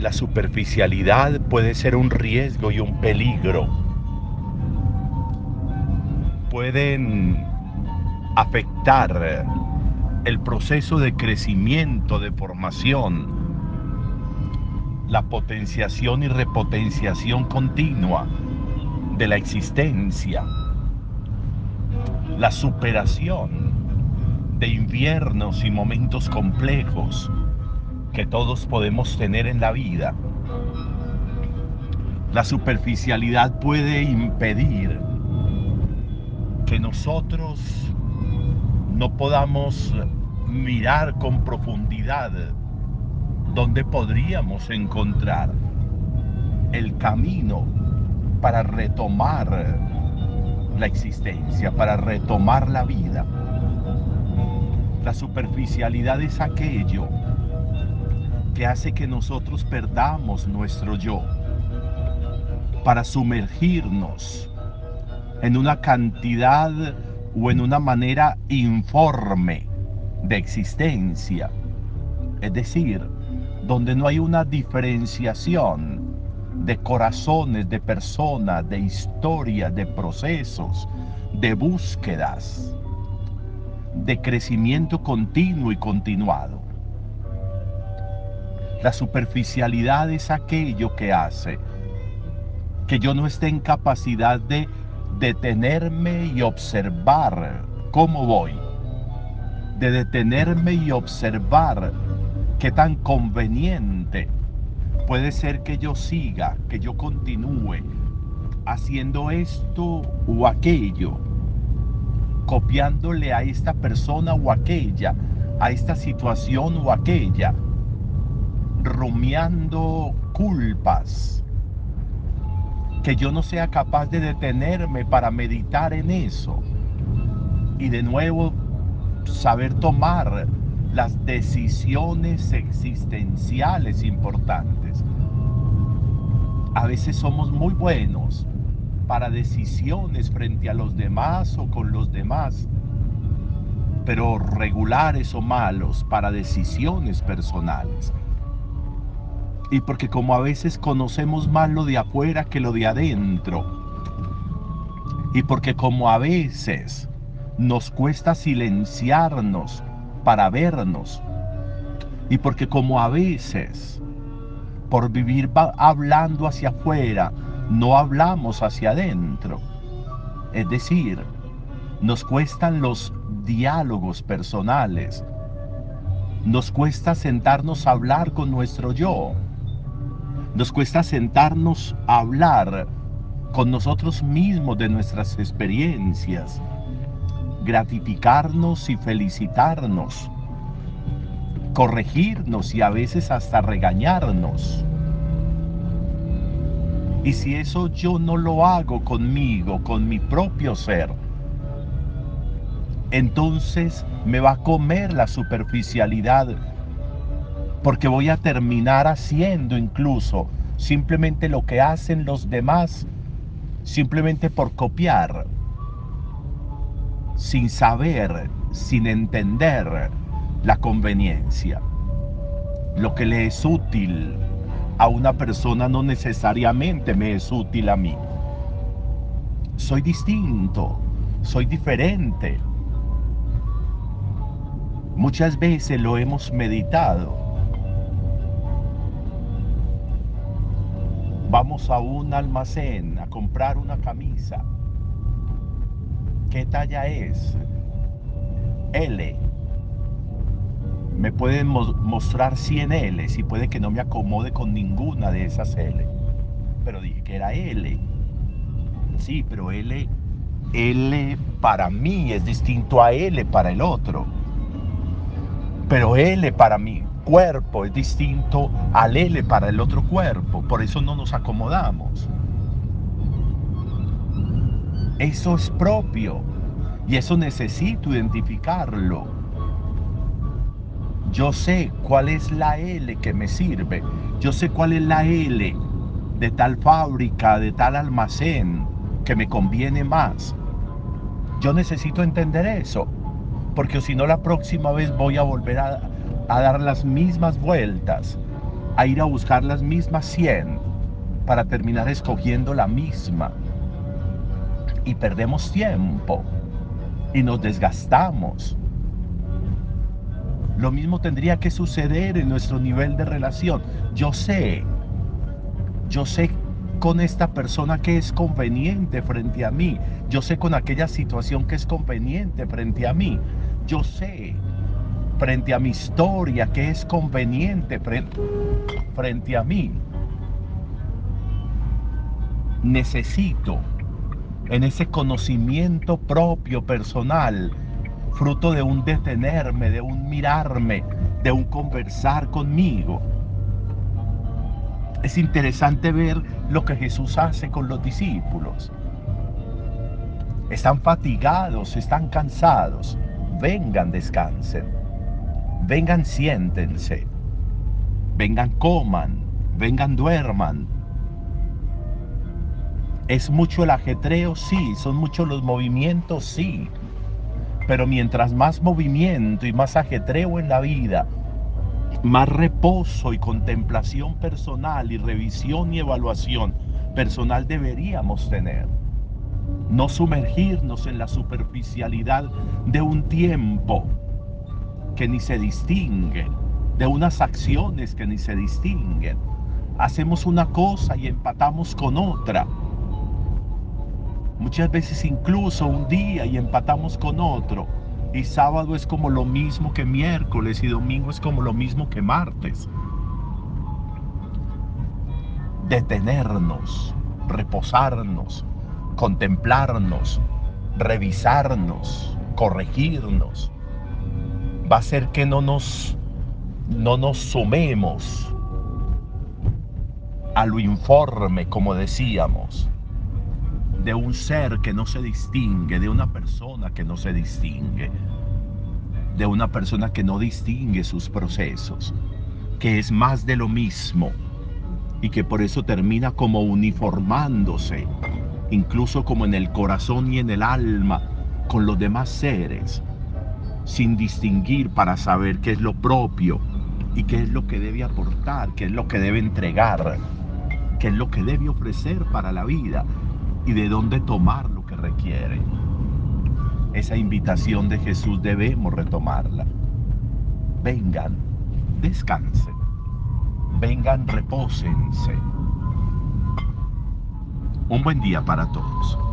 la superficialidad puede ser un riesgo y un peligro. Pueden afectar el proceso de crecimiento, de formación, la potenciación y repotenciación continua de la existencia, la superación de inviernos y momentos complejos que todos podemos tener en la vida. La superficialidad puede impedir que nosotros no podamos mirar con profundidad donde podríamos encontrar el camino para retomar la existencia, para retomar la vida. La superficialidad es aquello que hace que nosotros perdamos nuestro yo para sumergirnos en una cantidad o en una manera informe de existencia. Es decir, donde no hay una diferenciación de corazones, de personas, de historias, de procesos, de búsquedas, de crecimiento continuo y continuado. La superficialidad es aquello que hace que yo no esté en capacidad de detenerme y observar cómo voy, de detenerme y observar qué tan conveniente puede ser que yo siga, que yo continúe haciendo esto o aquello, copiándole a esta persona o aquella, a esta situación o aquella, rumiando culpas. Que yo no sea capaz de detenerme para meditar en eso. Y de nuevo saber tomar las decisiones existenciales importantes. A veces somos muy buenos para decisiones frente a los demás o con los demás, pero regulares o malos para decisiones personales y porque como a veces conocemos más lo de afuera que lo de adentro, y porque como a veces nos cuesta silenciarnos para vernos, y porque como a veces por vivir hablando hacia afuera, no hablamos hacia adentro. Es decir, nos cuestan los diálogos personales, nos cuesta sentarnos a hablar con nuestro yo nos cuesta sentarnos a hablar con nosotros mismos de nuestras experiencias, gratificarnos y felicitarnos, corregirnos y a veces hasta regañarnos. Y si eso yo no lo hago conmigo, con mi propio ser, entonces me va a comer la superficialidad porque voy a terminar haciendo incluso simplemente lo que hacen los demás, simplemente por copiar, sin saber, sin entender la conveniencia. Lo que le es útil a una persona no necesariamente me es útil a mí. Soy distinto, soy diferente. Muchas veces lo hemos meditado Vamos a un almacén a comprar una camisa. ¿Qué talla es? L. Me pueden mostrar 100 L y puede que no me acomode con ninguna de esas L. Pero dije que era L. Sí, pero L, L para mí es distinto a L para el otro. Pero L para mí cuerpo es distinto al L para el otro cuerpo, por eso no nos acomodamos. Eso es propio y eso necesito identificarlo. Yo sé cuál es la L que me sirve, yo sé cuál es la L de tal fábrica, de tal almacén que me conviene más. Yo necesito entender eso, porque si no la próxima vez voy a volver a, a dar las mismas vueltas a ir a buscar las mismas 100 para terminar escogiendo la misma. Y perdemos tiempo y nos desgastamos. Lo mismo tendría que suceder en nuestro nivel de relación. Yo sé, yo sé con esta persona que es conveniente frente a mí. Yo sé con aquella situación que es conveniente frente a mí. Yo sé frente a mi historia que es conveniente frente, frente a mí. Necesito en ese conocimiento propio personal, fruto de un detenerme, de un mirarme, de un conversar conmigo. Es interesante ver lo que Jesús hace con los discípulos. Están fatigados, están cansados. Vengan, descansen. Vengan, siéntense. Vengan, coman. Vengan, duerman ¿Es mucho el ajetreo? Sí. ¿Son muchos los movimientos? Sí. Pero mientras más movimiento y más ajetreo en la vida, más reposo y contemplación personal y revisión y evaluación personal deberíamos tener. No sumergirnos en la superficialidad de un tiempo que ni se distingue, de unas acciones que ni se distinguen. Hacemos una cosa y empatamos con otra Muchas veces incluso un día y empatamos con otro. Y sábado es como lo mismo que miércoles y domingo es como lo mismo que martes. Detenernos, reposarnos, contemplarnos, revisarnos, corregirnos. Va a ser que no nos, no nos sumemos a lo informe, como decíamos de un ser que no se distingue, de una persona que no se distingue, de una persona que no distingue sus procesos, que es más de lo mismo y que por eso termina como uniformándose, incluso como en el corazón y en el alma, con los demás seres, sin distinguir para saber qué es lo propio y qué es lo que debe aportar, qué es lo que debe entregar, qué es lo que debe ofrecer para la vida y de dónde tomar lo que requiere. Esa invitación de Jesús debemos retomarla. Vengan, descansen. Vengan, repósense. Un buen día para todos.